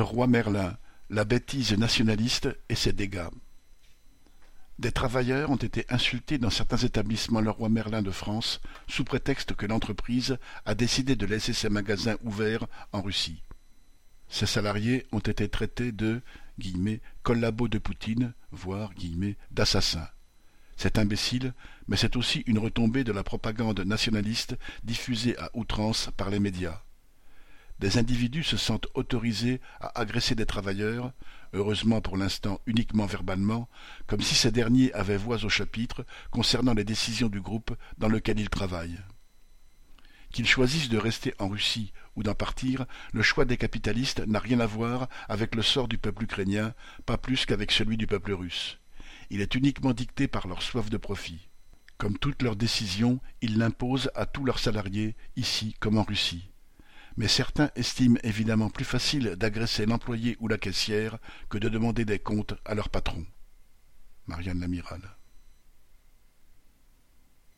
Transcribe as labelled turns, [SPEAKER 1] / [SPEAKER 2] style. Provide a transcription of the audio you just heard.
[SPEAKER 1] Le roi Merlin, la bêtise nationaliste et ses dégâts. Des travailleurs ont été insultés dans certains établissements Le Roi Merlin de France sous prétexte que l'entreprise a décidé de laisser ses magasins ouverts en Russie. Ces salariés ont été traités de collabos de Poutine, voire d'assassins. C'est imbécile, mais c'est aussi une retombée de la propagande nationaliste diffusée à outrance par les médias. Des individus se sentent autorisés à agresser des travailleurs, heureusement pour l'instant uniquement verbalement, comme si ces derniers avaient voix au chapitre concernant les décisions du groupe dans lequel ils travaillent. Qu'ils choisissent de rester en Russie ou d'en partir, le choix des capitalistes n'a rien à voir avec le sort du peuple ukrainien, pas plus qu'avec celui du peuple russe il est uniquement dicté par leur soif de profit. Comme toutes leurs décisions, ils l'imposent à tous leurs salariés, ici comme en Russie. Mais certains estiment évidemment plus facile d'agresser l'employé ou la caissière que de demander des comptes à leur patron. Marianne Lamiral.